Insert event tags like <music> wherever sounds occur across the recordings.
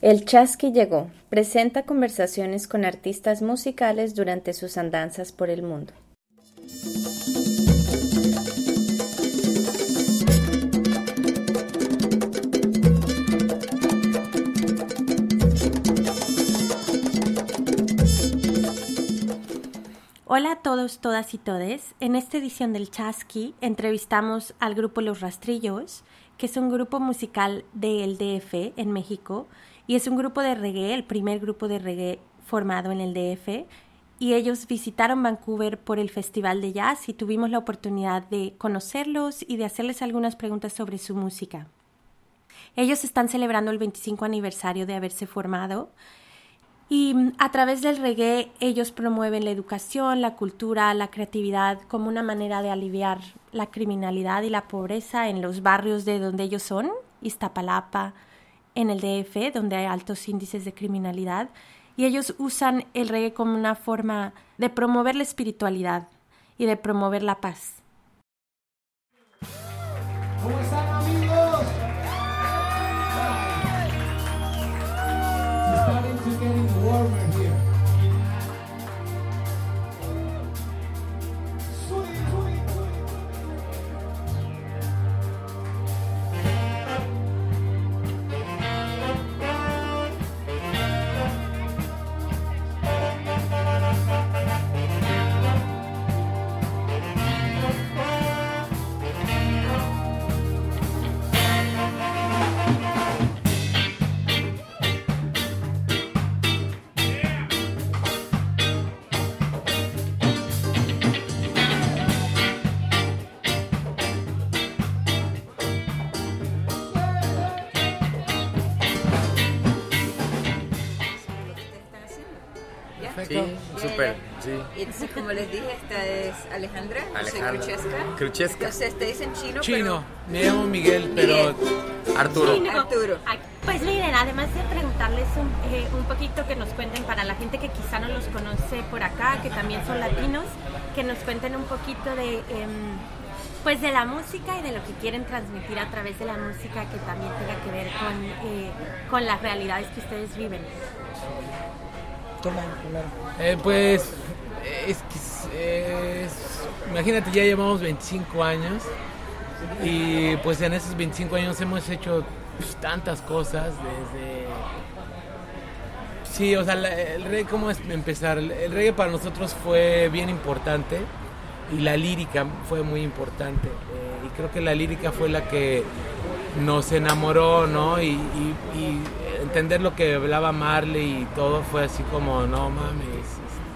El Chasqui llegó, presenta conversaciones con artistas musicales durante sus andanzas por el mundo. Hola a todos, todas y todes. En esta edición del Chasqui entrevistamos al grupo Los Rastrillos, que es un grupo musical del DF en México y es un grupo de reggae, el primer grupo de reggae formado en el DF. Y ellos visitaron Vancouver por el Festival de Jazz y tuvimos la oportunidad de conocerlos y de hacerles algunas preguntas sobre su música. Ellos están celebrando el 25 aniversario de haberse formado y mm, a través del reggae ellos promueven la educación, la cultura, la creatividad como una manera de aliviar la criminalidad y la pobreza en los barrios de donde ellos son, Iztapalapa, en el DF, donde hay altos índices de criminalidad. Y ellos usan el reggae como una forma de promover la espiritualidad y de promover la paz. Sí, súper, sí. Y entonces, como les dije, esta es Alejandra, Alejandra. Cruchesca. Cruchesca. Entonces, te dicen chino, Chino, me llamo Miguel, pero Arturo. pero Arturo. Ay, Pues miren, además de preguntarles un, eh, un poquito que nos cuenten para la gente que quizá no los conoce por acá, que también son latinos, que nos cuenten un poquito de, em, pues de la música y de lo que quieren transmitir a través de la música que también tenga que ver con, eh, con las realidades que ustedes viven. Eh, pues es que imagínate, ya llevamos 25 años y pues en esos 25 años hemos hecho pues, tantas cosas desde... Sí, o sea, el reggae, ¿cómo es empezar? El, reggae para nosotros fue bien importante y la lírica fue muy importante. eh, y creo que la lírica fue la que nos enamoró, ¿no? Y entender lo que hablaba Marley y todo fue así como, no mames, este,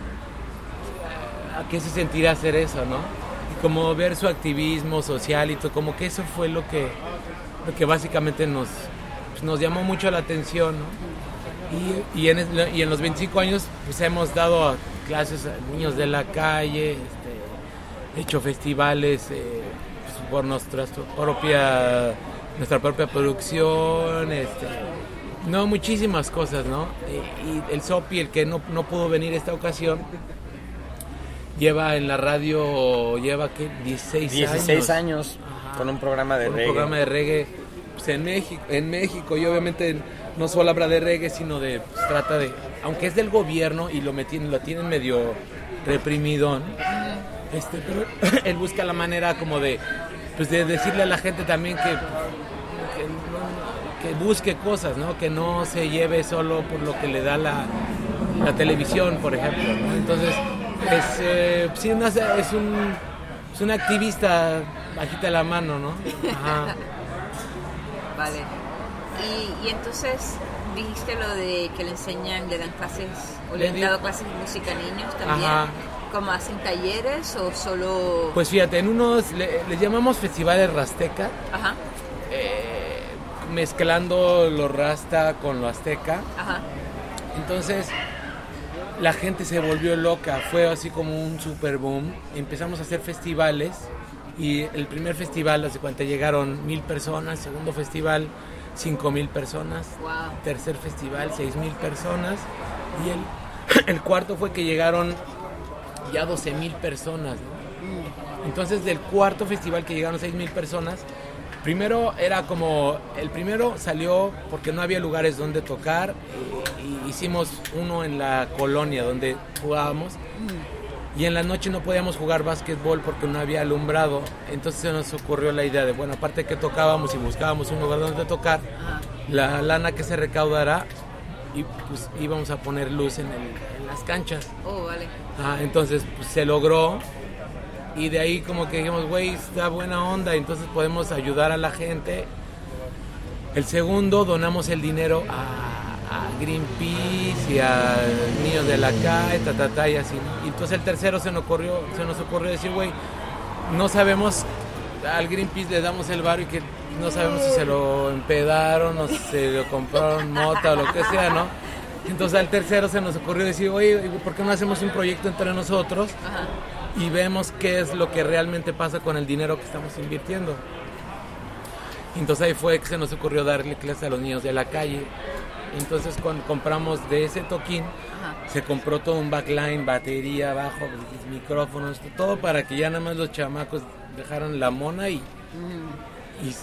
¿a qué se sentirá hacer eso, no? Y como ver su activismo social y todo, como que eso fue lo que, que básicamente nos, pues, nos llamó mucho la atención, ¿no? Y en los 25 años pues hemos dado clases a niños de la calle, este, hecho festivales eh, pues, por nuestra propia nuestra propia producción, este, no muchísimas cosas, ¿no? Y, y el Sopi, el que no, no pudo venir esta ocasión, lleva en la radio, lleva ¿qué? 16, 16 años Ajá. con un programa de Con un reggae. programa de reggae pues, en México, en México y obviamente no solo habla de reggae, sino de pues, trata de, aunque es del gobierno y lo metien- lo tienen medio reprimidón, este, pero <coughs> él busca la manera como de, pues de decirle a la gente también que, que, no- que busque cosas, ¿no? Que no se lleve solo por lo que le da la, la televisión, por ejemplo, ¿no? Entonces, es, eh, sí, una- es un, es un activista bajita la mano, ¿no? Ajá. <laughs> Vale. Y, y entonces, dijiste lo de que le enseñan, le dan clases, o le han dado clases de música a niños también. Ajá. ¿Cómo hacen talleres o solo...? Pues fíjate, en unos le- les llamamos festivales Rasteca, Ajá, eh, mezclando lo rasta con lo azteca. ajá. Entonces la gente se volvió loca, fue así como un super boom. Empezamos a hacer festivales y el primer festival, hace cuenta, llegaron mil personas, segundo festival, cinco mil personas, Wow. tercer festival, seis mil personas y el, <clears throat> el cuarto fue que llegaron ya 12 mil personas. ¿no? Entonces del cuarto festival que llegaron seis mil personas, primero era como, el primero salió porque no había lugares donde tocar y, hicimos uno en la colonia donde jugábamos. Y en la noche no podíamos jugar básquetbol porque no había alumbrado, entonces se nos ocurrió la idea de, bueno, aparte que tocábamos y buscábamos un lugar donde tocar, la lana que se recaudará y pues íbamos a poner luz en, las canchas. Oh, vale. Ah, entonces pues, se logró y de ahí como que dijimos, güey, está buena onda, entonces podemos ayudar a la gente. El segundo, donamos el dinero a, Greenpeace y a niños de la calle, ta, ta, y así. Y entonces el tercero se nos ocurrió, se nos ocurrió decir, güey, no sabemos, al Greenpeace le damos el barrio y que no sabemos si se lo empedaron o se lo compraron mota o lo que sea, ¿no? Entonces al tercero se nos ocurrió decir, oye, ¿por qué no hacemos un proyecto entre nosotros? Y vemos qué es lo que realmente pasa con el dinero que estamos invirtiendo. Entonces ahí fue que se nos ocurrió darle clases a los niños de la calle. Entonces cuando compramos de ese toquín, se compró todo un backline, batería, bajo, micrófonos, todo para que ya nada más los chamacos dejaran la mona y,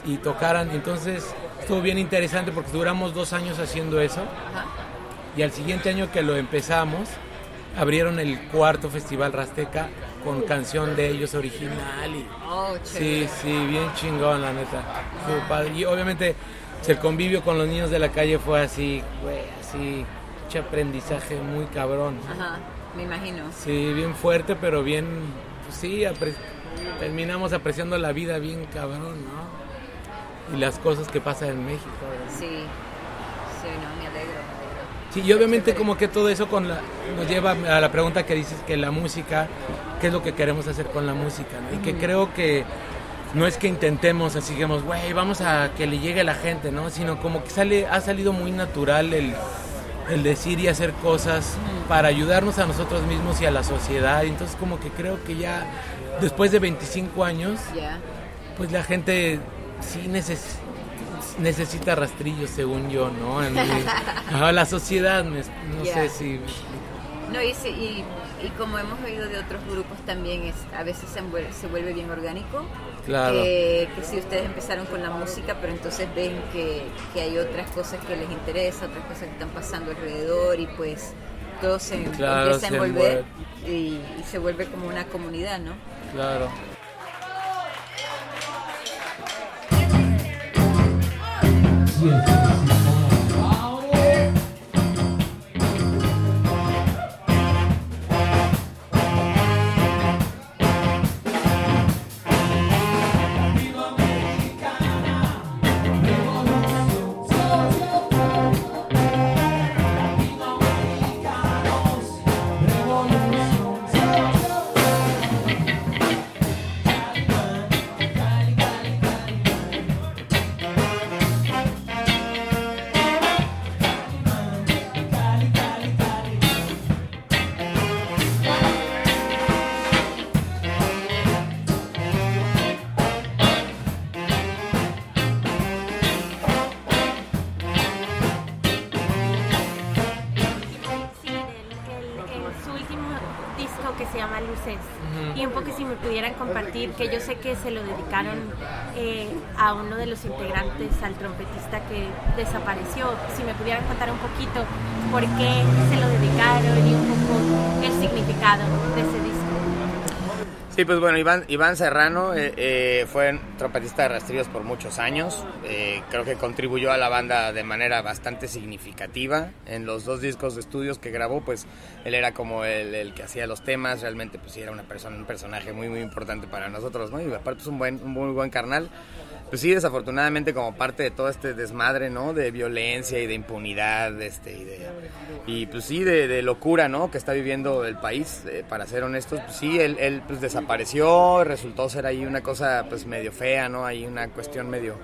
y, tocaran. Entonces estuvo bien interesante porque duramos dos años haciendo eso. Y al siguiente año que lo empezamos, abrieron el cuarto festival Rasteca con canción de ellos original y oh, sí, sí, bien chingón la neta. Y obviamente el convivio con los niños de la calle fue así, güey, así, mucho aprendizaje muy cabrón. Ajá, me imagino. Sí, bien fuerte, pero bien, pues sí, terminamos apreciando la vida bien cabrón, ¿no? Y las cosas que pasan en México. Sí. Sí, y obviamente como que todo eso con la, nos lleva a la pregunta que dices que la música, qué es lo que queremos hacer con la música, Y que creo que no es que intentemos así, digamos, güey, vamos a que le llegue a la gente, ¿no? Sino como que sale, ha salido muy natural el, el decir y hacer cosas para ayudarnos a nosotros mismos y a la sociedad. Entonces como que creo que ya después de 25 años, pues la gente sí necesita necesita rastrillos, según yo, ¿no? En <laughs> la sociedad, no sé si... No, y, y, y, como hemos oído de otros grupos también, es, a veces se vuelve, se vuelve bien orgánico. Claro. Que, si ustedes empezaron con la música, pero entonces ven que, que hay otras cosas que les interesa, otras cosas que están pasando alrededor y pues todo se empieza a envolver y, y se vuelve como una comunidad, ¿no? Claro. yes, que yo sé que se lo dedicaron eh, a uno de los integrantes, al trompetista que desapareció. Si me pudieran contar un poquito por qué se lo dedicaron y un poco el significado de ese disco. Sí, pues bueno, Iván, Iván Serrano eh, eh, fue trompetista de Rastrillos por muchos años. Eh, creo que contribuyó a la banda de manera bastante significativa. En los dos discos de estudios que grabó, pues él era como el, que hacía los temas. Realmente, pues sí, era una persona, un personaje muy, muy importante para nosotros, ¿no? Y aparte es un, buen, un muy buen carnal pues sí, desafortunadamente como parte de todo este desmadre, ¿no? De violencia y de impunidad, este, y de, y pues sí, de, locura, ¿no? Que está viviendo el país, eh, para ser honestos, pues sí, él, él pues desapareció, resultó ser ahí una cosa pues medio fea, ¿no? Hay una cuestión medio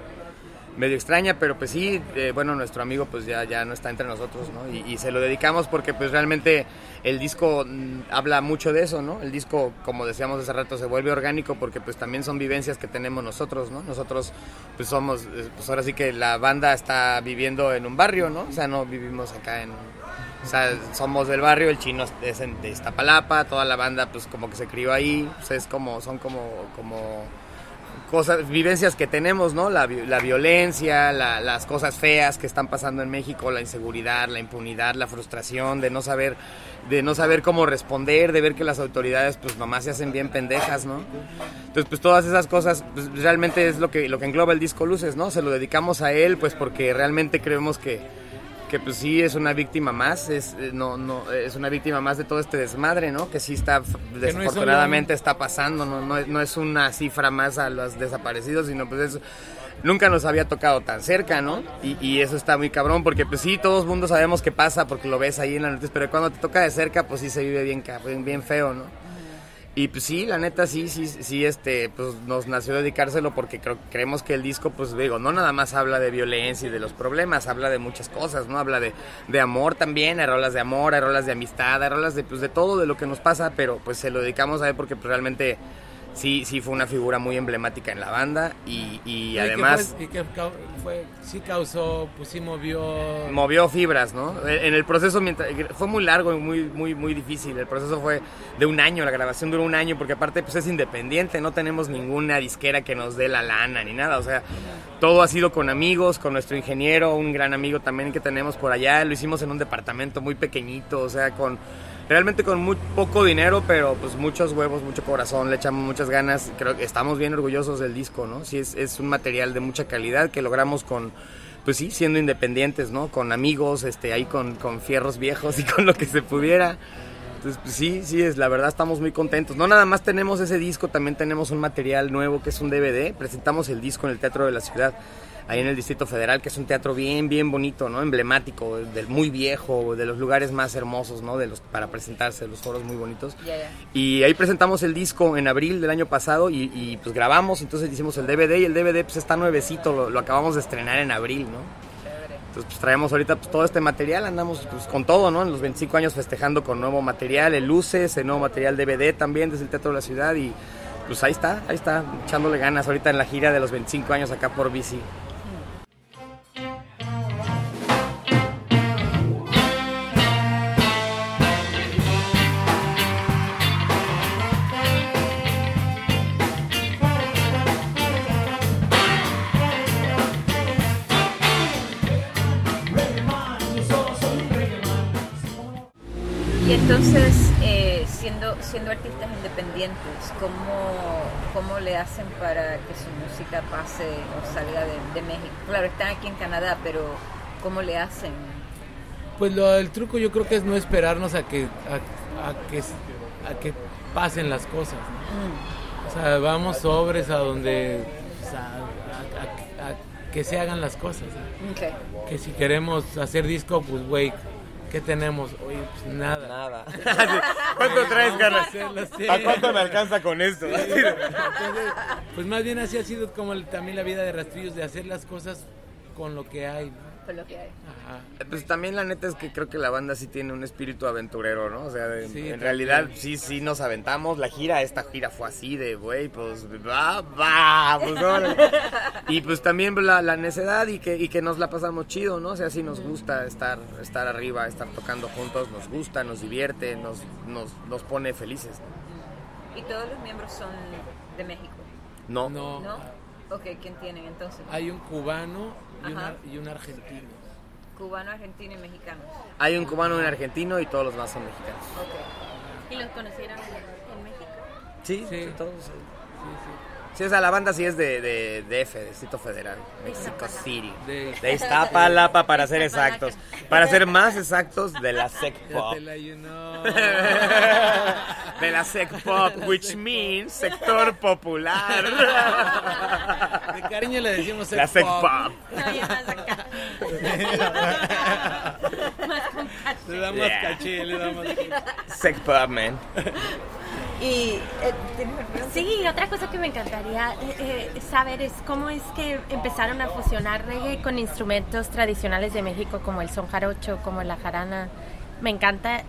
medio extraña, pero pues sí, eh, bueno, nuestro amigo pues ya, ya no está entre nosotros, ¿no? Y, se lo dedicamos porque pues realmente el disco mm, habla mucho de eso, ¿no? El disco, como decíamos hace rato, se vuelve orgánico porque pues también son vivencias que tenemos nosotros, ¿no? Nosotros pues somos, eh, pues ahora sí que la banda está viviendo en un barrio, ¿no? O sea, no vivimos acá en... O sea, somos del barrio, el chino es de Iztapalapa, toda la banda pues como que se crió ahí, pues es como, son como, como cosas, vivencias que tenemos, ¿no? La, la violencia, las cosas feas que están pasando en México, la inseguridad, la impunidad, la frustración de no saber, de no saber cómo responder, de ver que las autoridades pues nomás se hacen bien pendejas, ¿no? Entonces pues todas esas cosas pues, realmente es lo que, lo que engloba el disco Luces, ¿no? Se lo dedicamos a él pues porque realmente creemos que que pues sí es una víctima más, es, eh, no, no, es una víctima más de todo este desmadre, ¿no? Que sí está, desafortunadamente está pasando, ¿no? No, es una cifra más a los desaparecidos, sino pues es, nunca nos había tocado tan cerca, ¿no? Y, y, eso está muy cabrón, porque pues sí, todos mundo sabemos qué pasa porque lo ves ahí en la noticia, pero cuando te toca de cerca, pues sí se vive bien, bien feo, ¿no? Y pues sí, la neta sí, sí, sí, este, pues nos nació dedicárselo porque creo, creemos que el disco, pues digo, no nada más habla de violencia y de los problemas, habla de muchas cosas, ¿no? Habla de, de amor también, hay rolas de amor, hay rolas de amistad, hay rolas de, pues, de todo de lo que nos pasa, pero pues se lo dedicamos a él porque pues, realmente sí, sí fue una figura muy emblemática en la banda y, y además... y que fue, sí causó, pues sí movió... Movió fibras, ¿no? En el proceso, mientras, fue muy largo y muy, muy, muy difícil. El proceso fue de un año, la grabación duró un año porque aparte pues es independiente, no tenemos ninguna disquera que nos dé la lana ni nada, o sea, todo ha sido con amigos, con nuestro ingeniero, un gran amigo también que tenemos por allá, lo hicimos en un departamento muy pequeñito, o sea, con realmente con muy poco dinero, pero pues muchos huevos, mucho corazón, le echamos muchas ganas. Creo que estamos bien orgullosos del disco, ¿no? Sí, es, un material de mucha calidad que logramos con, pues sí, siendo independientes, ¿no? Con amigos, este, ahí con, con fierros viejos y con lo que se pudiera. Entonces, pues sí, sí, es, la verdad estamos muy contentos. No nada más tenemos ese disco, también tenemos un material nuevo que es un DVD. Presentamos el disco en el Teatro de la Ciudad ahí en el Distrito Federal, que es un teatro bien, bien bonito, ¿no? Emblemático, del muy viejo, de los lugares más hermosos, ¿no? De los, para presentarse, los foros muy bonitos. Y ahí presentamos el disco en abril del año pasado y, pues grabamos, entonces hicimos el DVD y el DVD pues está nuevecito, lo, acabamos de estrenar en abril, ¿no? Entonces, pues traemos ahorita pues, todo este material, andamos pues, con todo, ¿no? En los 25 años festejando con nuevo material, el luces, el nuevo material DVD también desde el Teatro de la Ciudad y pues ahí está, ahí está, echándole ganas ahorita en la gira de los 25 años acá por bici. Entonces, eh, siendo, siendo artistas independientes, ¿cómo, ¿cómo le hacen para que su música pase o salga de, México? Claro, están aquí en Canadá, pero ¿cómo le hacen? Pues lo, el truco yo creo que es no esperarnos a que, a, que, a que pasen las cosas. Mm. O sea, vamos sobres a donde... a, que se hagan las cosas. Que si queremos hacer disco, pues güey, ¿Qué tenemos? Oye, pues nada. Nada. <laughs> ¿Cuánto traes, ganas? ¿A cuánto me alcanza con esto? <laughs> pues más bien así ha sido como también la vida de Rastrillos, de hacer las cosas con lo que hay, ¿no? Lo que hay. Pues también la neta es que creo que la banda sí tiene un espíritu aventurero, ¿no? O sea, en realidad sí, sí nos aventamos. La gira, esta gira fue así de, güey, pues va, va, pues <laughs> Y pues también la, la necedad y que, y que nos la pasamos chido, ¿no? O sea, sí nos gusta estar, estar arriba, estar tocando juntos, nos gusta, nos divierte, nos, nos, nos pone felices. ¿Y todos los miembros son de México? No. No. ¿No? Ok, ¿quién tienen entonces? Hay un cubano y, un argentino. Cubano, argentino y mexicano. Hay un cubano y un argentino y todos los más son mexicanos. Okay. ¿Y los conocieron en México? Sí, sí, todos. Sí, sí. O sea, la banda sí es de, de DF, de Distrito Federal, Mexico City. De, de Iztapalapa, para ser exactos. Para ser más exactos, de la Sec Pop. de la Sec Pop, which means sector popular. De cariño le decimos Sec La Sec Pop. Le damos caché, le damos Sec Pop, man. Y eh, sí, otra cosa que me encantaría eh, eh, saber es cómo es que empezaron a fusionar reggae con instrumentos tradicionales de México como el son jarocho, como la jarana. Me encanta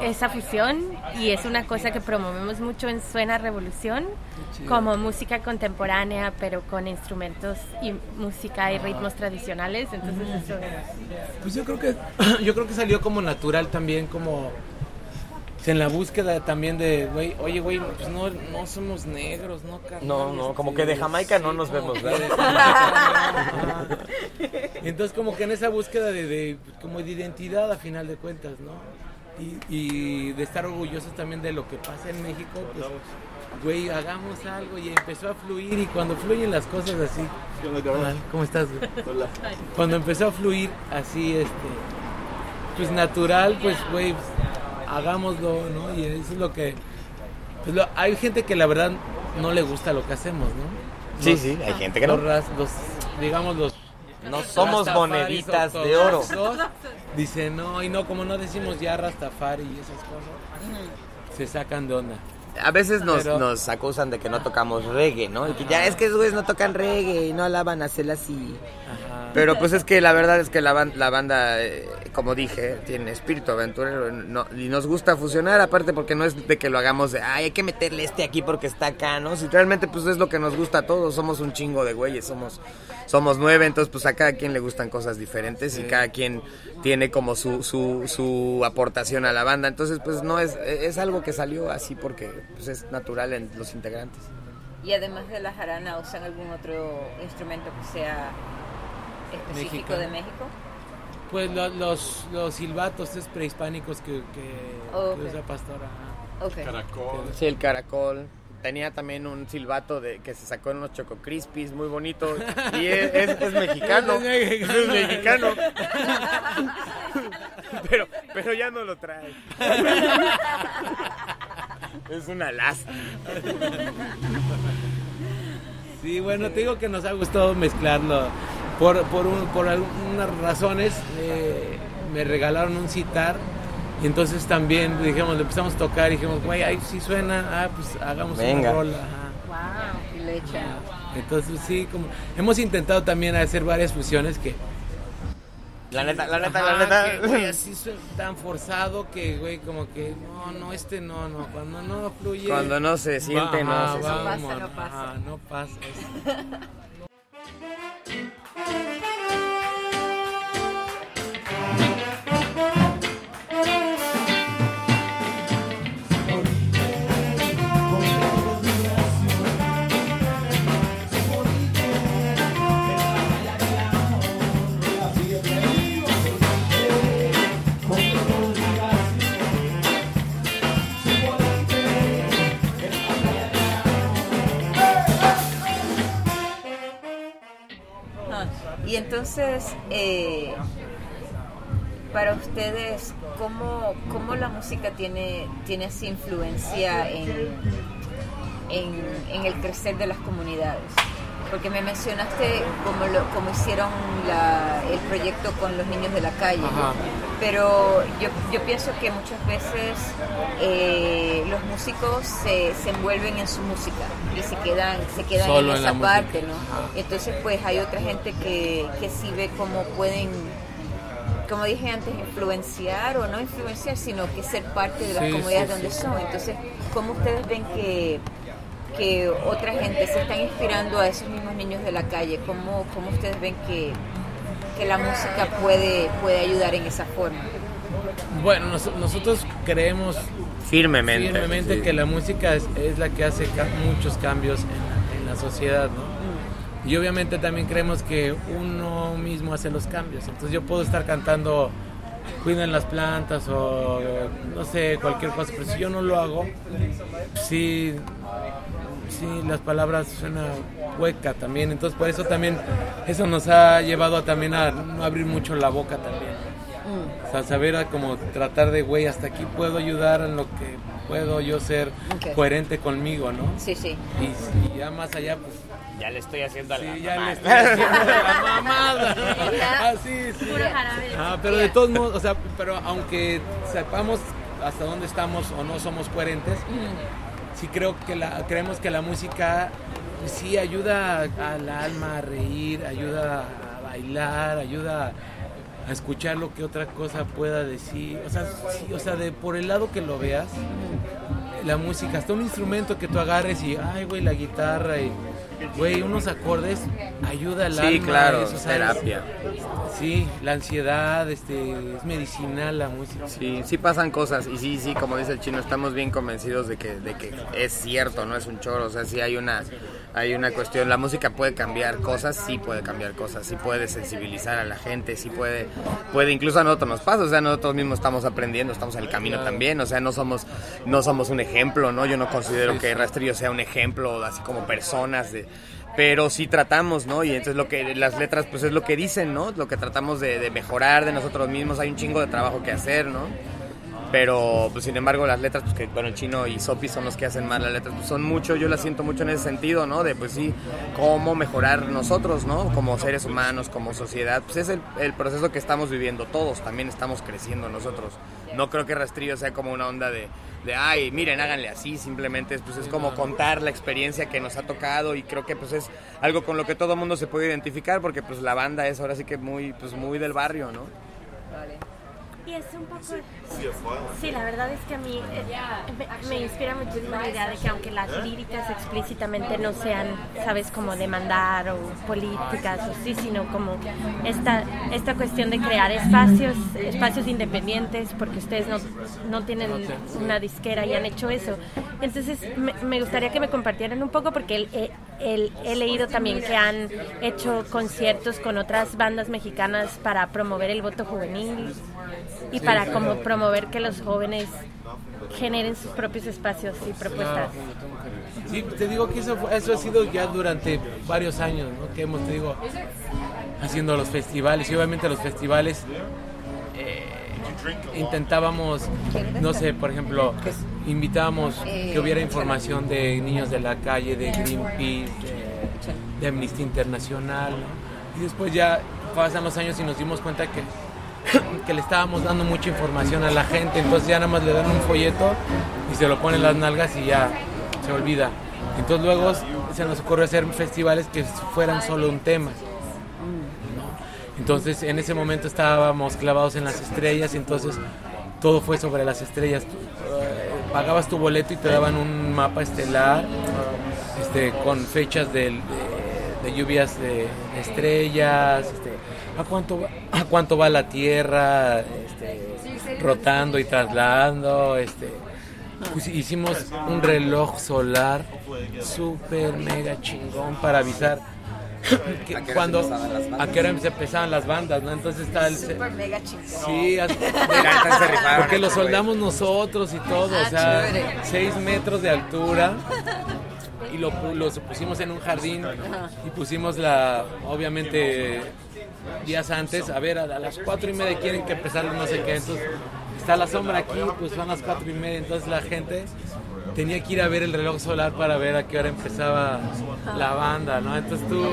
esa fusión y es una cosa que promovemos mucho en Suena Revolución como música contemporánea pero con instrumentos y música y ritmos tradicionales entonces eso pues yo creo que <clears throat> yo creo que salió como natural también como en la búsqueda también de, güey, oye, güey, pues no, no somos negros, ¿no? no, no, como que de Jamaica no nos vemos, ¿verdad? Entonces como que en esa búsqueda de, de, como de identidad a final de cuentas, ¿no? Y, y de estar orgullosos también de lo que pasa en México, pues güey, hagamos algo y empezó a fluir y cuando fluyen las cosas así, ¿cómo estás? Güey? Cuando empezó a fluir así, este, pues natural, pues güey, pues, hagámoslo, ¿no? Y eso es lo que, pues lo, hay gente que la verdad no le gusta lo que hacemos, ¿no? sí, sí, hay gente que no. Los, los digamos los no somos moneditas de oro. Dice, no, y no, como no decimos ya Rastafari y esas cosas, se sacan de onda a veces nos, nos acusan de que no tocamos reggae, ¿no? Y que ya es que esos güeyes no tocan reggae y no alaban a así. Pero pues es que la verdad es que la, la banda, eh, como dije, tiene espíritu aventurero y nos gusta fusionar, aparte porque no es de que lo hagamos de, ay, hay que meterle este aquí porque está acá, ¿no? Si realmente pues es lo que nos gusta a todos, somos un chingo de güeyes, somos, somos nueve, entonces pues a cada quien le gustan cosas diferentes y cada quien tiene como su, su, su aportación a la banda, entonces pues no es, es algo que salió así porque pues, es natural en los integrantes. Y además de la jarana, ¿usan algún otro instrumento que sea específico de México? Pues los, los silbatos es prehispánicos que, que, usa Pastora. Caracol. Sí, el caracol. Tenía también un silbato de que se sacó en unos Choco Crispies, muy bonito. <laughs> Y es, es, mexicano. es mexicano. <laughs> pero, pero ya no lo trae. es una lástima. Sí, bueno, te digo que nos ha gustado mezclarlo por, por, por algunas razones eh, me regalaron un citar y entonces también dijimos, le empezamos a tocar y dijimos, güey, ahí sí suena, ah, pues hagamos una rola. Wow, y le Entonces sí, como hemos intentado también hacer varias fusiones que la neta, la neta, la neta. Que, güey, así tan forzado que, güey, como que, no, no, este no, no. Cuando no fluye. Cuando no se siente, no. se pasa, no pasa. no pasa. Thank you. Y entonces, eh, para ustedes, ¿cómo, ¿cómo, la música tiene, tiene esa influencia en, en, el crecer de las comunidades? Porque me mencionaste cómo, lo, cómo hicieron el proyecto con los niños de la calle, pero yo, yo pienso que muchas veces eh, los músicos se, se, envuelven en su música y se quedan, se quedan en esa parte, ¿no? Entonces pues hay otra gente que, que sí ve cómo pueden como dije antes, influenciar o no influenciar, sino que ser parte de las comunidades donde son. Entonces, ¿cómo ustedes ven que, que otra gente se está inspirando a esos mismos niños de la calle? ¿Cómo, cómo ustedes ven que, que la música puede, puede ayudar en esa forma? Bueno, nosotros creemos firmemente, firmemente que la música es, es, la que hace muchos cambios en la, sociedad, ¿no? Y obviamente también creemos que uno mismo hace los cambios. Entonces yo puedo estar cantando cuiden las plantas o no sé, cualquier cosa, pero si yo no lo hago, sí, sí las palabras suenan hueca también. Entonces por eso también eso nos ha llevado a también a no abrir mucho la boca también. Mm. O sea, saber a como tratar de, güey, hasta aquí puedo ayudar en lo que puedo yo ser coherente conmigo, ¿no? Sí, sí. Y, ya más allá, pues... Ya le estoy haciendo a la sí, ya le estoy haciendo a la <laughs> mamada. <laughs> ah, sí, sí. Ah, pero de todos modos, o sea, pero aunque sepamos hasta dónde estamos o no somos coherentes, sí creo que la, creemos que la música sí ayuda al alma a reír, ayuda a bailar, ayuda a escuchar lo que otra cosa pueda decir. O sea, o sea, de por el lado que lo veas, la música, hasta un instrumento que tú agarres y, ay, güey, la guitarra y güey, unos acordes ayuda al sí, claro, terapia. Sí, la ansiedad, este, es medicinal la música. Sí, sí pasan cosas y sí, sí, como dice el chino, estamos bien convencidos de que, de que es cierto, no es un choro, o sea, sí hay una hay una cuestión, la música puede cambiar cosas, sí puede cambiar cosas, sí puede sensibilizar a la gente, sí puede, puede incluso a nosotros nos pasa, o sea, nosotros mismos estamos aprendiendo, estamos en el camino también, o sea, no somos, no somos un ejemplo, ¿no? Yo no considero que Rastrillo sea un ejemplo, así como personas de pero sí tratamos, ¿no? Y entonces lo que las letras pues es lo que dicen, ¿no? Lo que tratamos de, de mejorar de nosotros mismos, hay un chingo de trabajo que hacer, ¿no? Pero, pues sin embargo, las letras, pues que, bueno, el chino y Sopi son los que hacen más las letras, pues son mucho, yo las siento mucho en ese sentido, ¿no? De, pues sí, cómo mejorar nosotros, ¿no? Como seres humanos, como sociedad, pues es el, el proceso que estamos viviendo todos, también estamos creciendo nosotros. No creo que Rastrillo sea como una onda de, de ay, miren, háganle así, simplemente pues es como contar la experiencia que nos ha tocado y creo que pues es algo con lo que todo el mundo se puede identificar porque pues la banda es ahora sí que muy, pues muy del barrio, ¿no? Y es un poco... Sí, la verdad es que a mí eh, me, inspira muchísimo la idea de que aunque las líricas explícitamente no sean, sabes, como demandar o políticas o sí, sino como esta, esta cuestión de crear espacios, espacios independientes, porque ustedes no, no tienen una disquera y han hecho eso. Entonces me, gustaría que me compartieran un poco porque he leído también que han hecho conciertos con otras bandas mexicanas para promover el voto juvenil y para como promover que los jóvenes generen sus propios espacios y propuestas. Sí, te digo que eso, eso ha sido ya durante varios años, ¿no? que hemos, te digo, haciendo los festivales y obviamente los festivales eh, intentábamos, no sé, por ejemplo, invitábamos que hubiera información de niños de la calle, de Greenpeace, de, de Amnistía Internacional, y después ya pasan los años y nos dimos cuenta que <coughs> que le estábamos dando mucha información a la gente, entonces ya nada más le dan un folleto y se lo ponen las nalgas y ya se olvida. Entonces luego se nos ocurrió hacer festivales que fueran solo un tema. Entonces en ese momento estábamos clavados en las estrellas entonces todo fue sobre las estrellas. Pagabas tu boleto y te daban un mapa estelar este, con fechas de, lluvias de estrellas, este, a cuánto, <clears throat> a cuánto va la Tierra este, rotando y trasladando. Este, pues hicimos un reloj solar súper mega chingón para avisar que cuando a qué hora empezaban las bandas, ¿no? Entonces está el super mega chingón. Sí, <laughs> porque lo soldamos nosotros y todo, o sea, 6 metros de altura. <laughs> Y lo, lo pusimos en un jardín y pusimos la, obviamente días antes, a ver, a, las cuatro y media quieren que empezar no sé qué, entonces está la sombra aquí, pues son las cuatro y media, entonces la gente tenía que ir a ver el reloj solar para ver a qué hora empezaba la banda, ¿no? Entonces tú,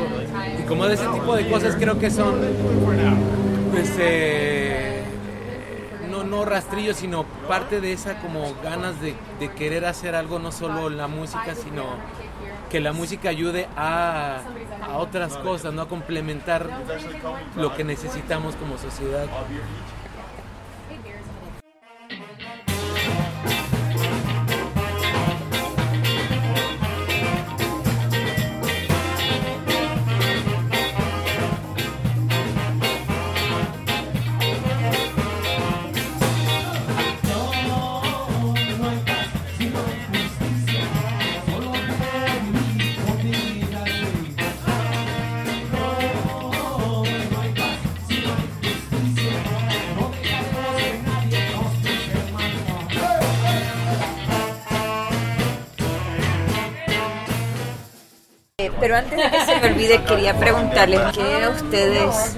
y como de ese tipo de cosas creo que son, pues, eh, no, no rastrillo, sino parte de esa como ganas de, de querer hacer algo, no solo la música, sino que la música ayude a, a otras cosas, ¿no? a complementar lo que necesitamos como sociedad. Pero antes de que se me olvide, quería preguntarles qué a ustedes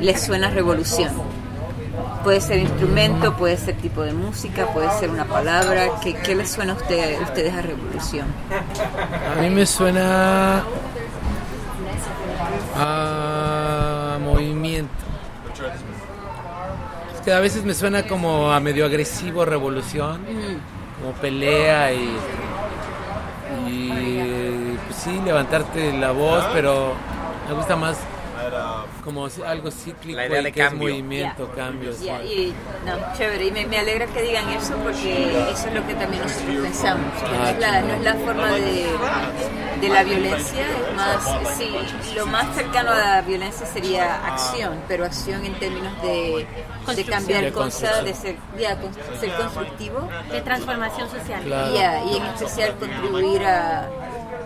les suena revolución. Puede ser instrumento, puede ser tipo de música, puede ser una palabra. ¿Qué, qué les suena a ustedes a revolución? A mí me suena a movimiento. Es que a veces me suena como a medio agresivo revolución, como pelea y sí, levantarte la voz, pero me gusta más como algo cíclico La idea y de que es cambio. movimiento, cambios. Ya, y no, chévere, y me, me alegra que digan eso porque eso es lo que también nosotros pensamos, que no, es la, no es la forma de, de la violencia, es más, sí, lo más cercano a la violencia sería acción, pero acción en términos de, de cambiar De cosas, de ser, ya, con- ser constructivo De transformación social. Claro. y en especial contribuir a,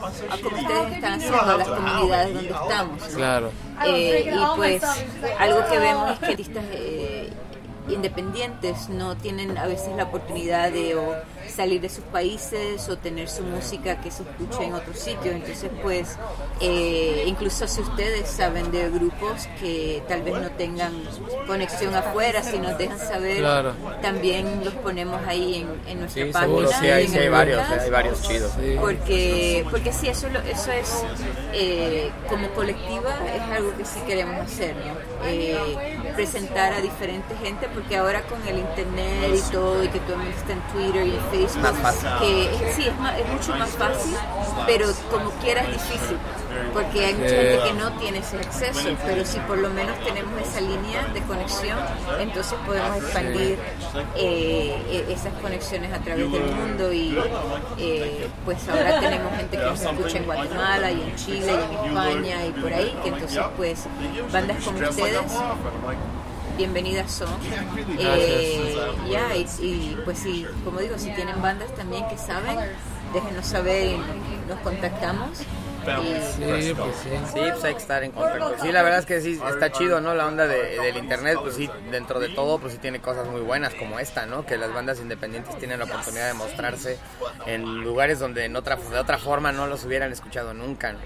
a como ustedes están haciendo, a las comunidades donde estamos. ¿no? Claro. Eh, y pues algo que vemos es que artistas eh, independientes no tienen a veces la oportunidad de o salir de sus países o tener su música que se escuche en otro sitio. Entonces pues eh, incluso si ustedes saben de grupos que tal vez no tengan conexión afuera, si nos dejan saber, Claro. también los ponemos ahí en, en nuestra Sí, página. seguro, sí, hay, sí hay varios, podcast hay varios chidos. Sí. porque porque sí eso lo- eso es eh, como colectiva es algo que sí queremos hacer ¿no? Eh, presentar a diferente gente porque ahora con el internet y todo y que todo el mundo está en Twitter y en Facebook Más fácil. que sí es, ma- es mucho más fácil pero como quiera es difícil porque hay mucha gente que no tiene ese acceso pero si por lo menos tenemos esa línea de conexión entonces podemos expandir eh, e- esas conexiones a través del mundo y eh, pues ahora tenemos gente que nos escucha en Guatemala y en Chile y en España y por ahí que entonces pues bandas como ustedes bienvenidas son. Eh, ya y, y, pues sí como digo si tienen bandas también que saben déjenos saber y nos contactamos Sí, pues sí. Sí, pues hay que estar en contacto. Sí, la verdad es que sí, está chido, ¿no? La onda de- del internet, pues sí, dentro de todo, pues sí tiene cosas muy buenas como esta, ¿no? Que las bandas independientes tienen la oportunidad de mostrarse en lugares donde en otra, de otra forma no los hubieran escuchado nunca, ¿no?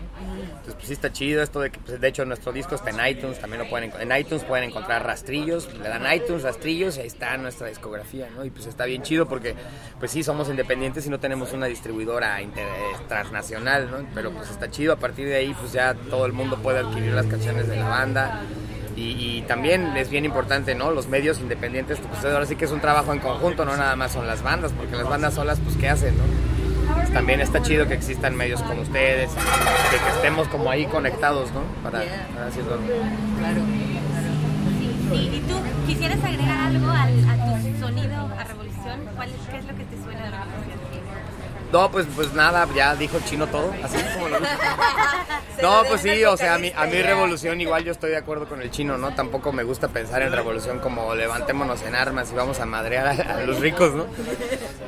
Entonces, pues sí está chido esto de que, pues, de hecho, nuestro disco está en iTunes, también lo pueden, enco- en iTunes pueden encontrar rastrillos, le dan iTunes, rastrillos, y ahí está nuestra discografía, ¿no? Y pues está bien chido porque, pues sí, somos independientes y no tenemos una distribuidora inter- eh, transnacional, ¿no? Pero pues está chido, a partir de ahí, pues ya todo el mundo puede adquirir las canciones de la banda. Y, y también es bien importante, ¿no? Los medios independientes, pues ahora sí que es un trabajo en conjunto, no nada más son las bandas, porque las bandas solas, pues, ¿qué hacen, no? Pues, también está chido que existan medios como ustedes, que, que estemos como ahí conectados, ¿no? Para, para decirlo. claro Sí, ¿Y tú quisieras agregar algo al, a tu sonido a Revolución? ¿Cuál ¿Qué es lo que te suena de Revolución? No, pues, pues nada, ya dijo Chino todo, así como lo dijo. <laughs> No, pues sí, o sea, a mí, a mí revolución igual yo estoy de acuerdo con el chino, ¿no? Tampoco me gusta pensar en revolución como levantémonos en armas y vamos a madrear a, a los ricos, ¿no?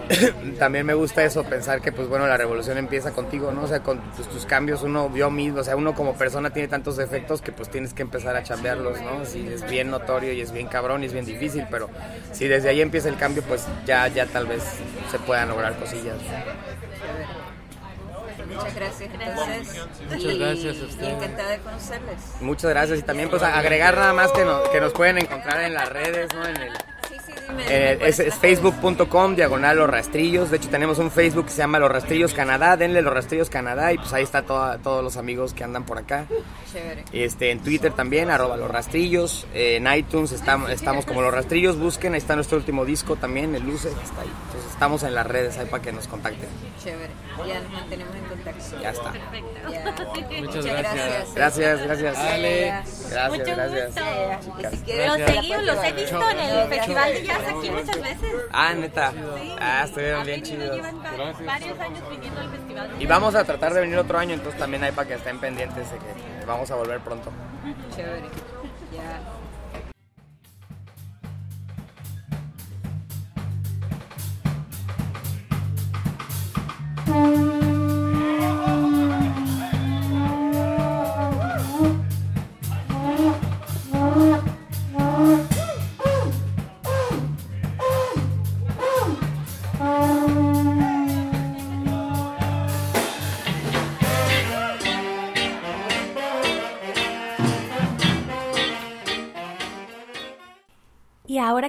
<coughs> También me gusta eso, pensar que pues bueno, la revolución empieza contigo, ¿no? O sea, con tus, tus cambios, uno, yo mismo, o sea, uno como persona tiene tantos defectos que pues tienes que empezar a chambearlos, ¿no? Sí, es bien notorio y es bien cabrón y es bien difícil, pero si desde ahí empieza el cambio, pues ya, ya tal vez se puedan lograr cosillas. Muchas gracias, entonces. Muchas y, gracias a y ustedes. encantada de conocerles. Muchas gracias y también pues agregar nada más que nos, que nos pueden encontrar en las redes, ¿no? En el. Eh, es, es facebook.com diagonal los rastrillos. De hecho, tenemos un Facebook que se llama Los Rastrillos Canadá. Denle Los Rastrillos Canadá y pues ahí está toda- todos los amigos que andan por acá. Chévere. Este, en Twitter también, arroba los rastrillos. Eh, en iTunes estamos, estamos como los rastrillos. Busquen, ahí está nuestro último disco también, el Luce, que está ahí. Entonces estamos en las redes ahí para que nos contacten. Chévere. Ya nos mantenemos en contacto. Ya está. Ya. Muchas gracias. Gracias, gracias. Ale. Gracias, Mucho gracias. gusto. Si Los seguí, los he visto en el Festival de Jazz aquí muchas veces. Ah, neta. Ah, estuvieron bien chidos. llevan varios años viniendo al Festival Y vamos a tratar de venir otro año, entonces también hay para que estén pendientes de que vamos a volver pronto. Chévere. Ya.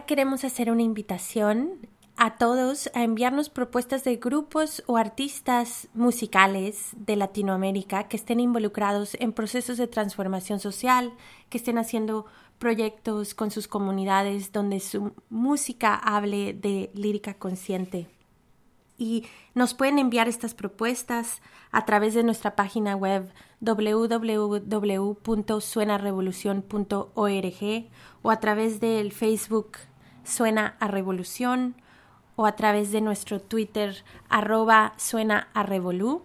Queremos hacer una invitación a todos a enviarnos propuestas de grupos o artistas musicales de Latinoamérica que estén involucrados en procesos de transformación social, que estén haciendo proyectos con sus comunidades donde su música hable de lírica consciente. y nos pueden enviar estas propuestas a través de nuestra página web www.suenarevolucion.org o a través del Facebook Suena a Revolución o a través de nuestro Twitter arroba suena a revolú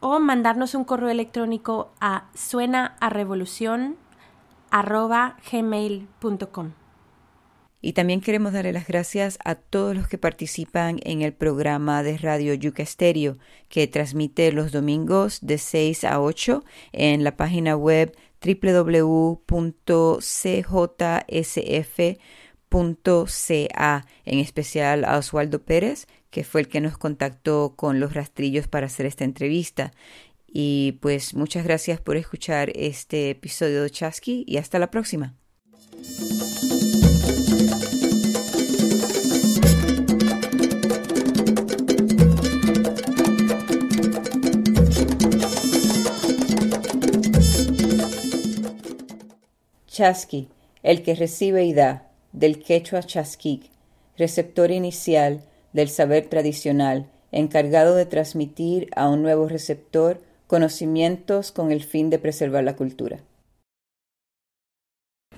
o mandarnos un correo electrónico a suena a revolución arroba gmail.com. Y también queremos darle las gracias a todos los que participan en el programa de Radio Yuca Estéreo, que transmite los domingos de 6 a 8 en la página web www.cjsf.ca, en especial a Oswaldo Pérez, que fue el que nos contactó con los rastrillos para hacer esta entrevista. Y pues muchas gracias por escuchar este episodio de Chasqui y hasta la próxima. Chasqui, el que recibe y da, del quechua chasquic, receptor inicial del saber tradicional, encargado de transmitir a un nuevo receptor conocimientos con el fin de preservar la cultura.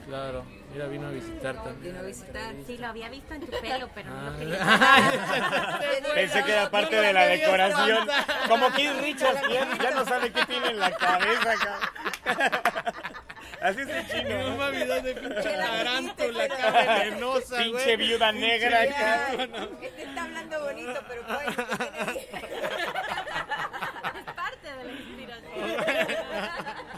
Claro, mira, vino a visitar también. Vino a visitar. Sí, lo había visto en tu pelo, pero no lo quería. <laughs> Pensé que era parte de la decoración. Como Keith Richards, ya, ya no sabe qué tiene en la cabeza acá. Así es el chino. No mames, de pinche tarántula, cara venenosa, güey. Pinche viuda negra. acá. Que te está hablando bonito, pero puede que Es <laughs> <laughs> parte de la inspiración. <laughs>